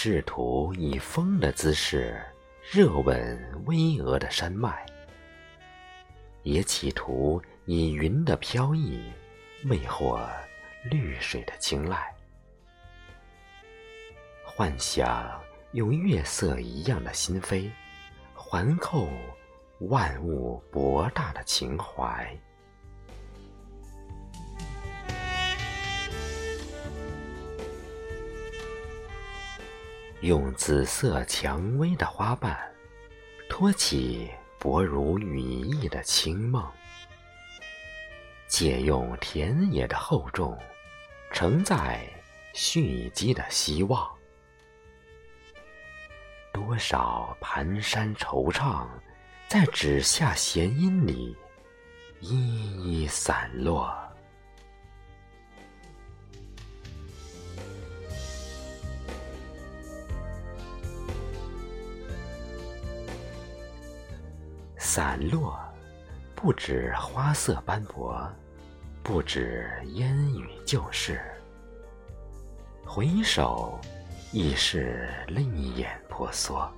试图以风的姿势热吻巍峨的山脉，也企图以云的飘逸魅惑绿水的青睐，幻想用月色一样的心扉环扣万物博大的情怀。用紫色蔷薇的花瓣，托起薄如羽翼的清梦；借用田野的厚重，承载蓄积的希望。多少蹒跚惆怅，在指下弦音里一一散落。散落，不止花色斑驳，不止烟雨旧事。回首，已是泪眼婆娑。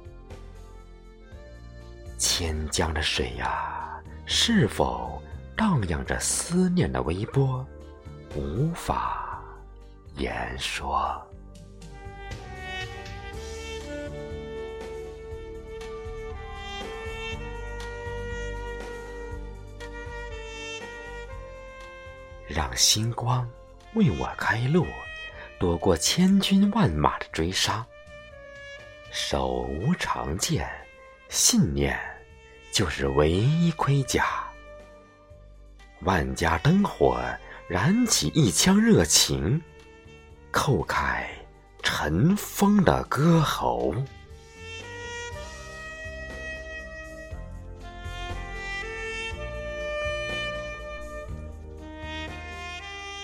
千江的水呀，是否荡漾着思念的微波？无法言说。让星光为我开路，躲过千军万马的追杀。手无长剑，信念就是唯一盔甲。万家灯火燃起一腔热情，叩开尘封的歌喉。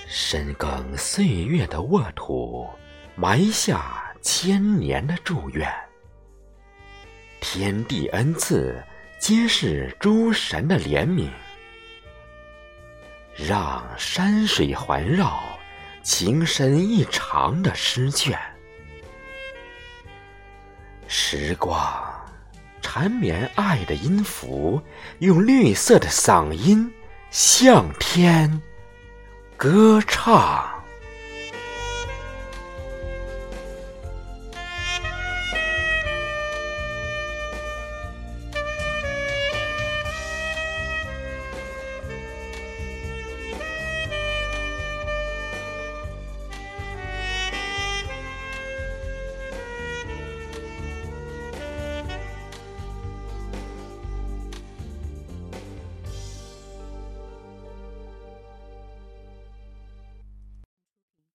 深耕岁月的沃土，埋下千年的祝愿。天地恩赐，皆是诸神的怜悯。让山水环绕，情深意长的诗卷。时光缠绵爱的音符，用绿色的嗓音向天。歌唱。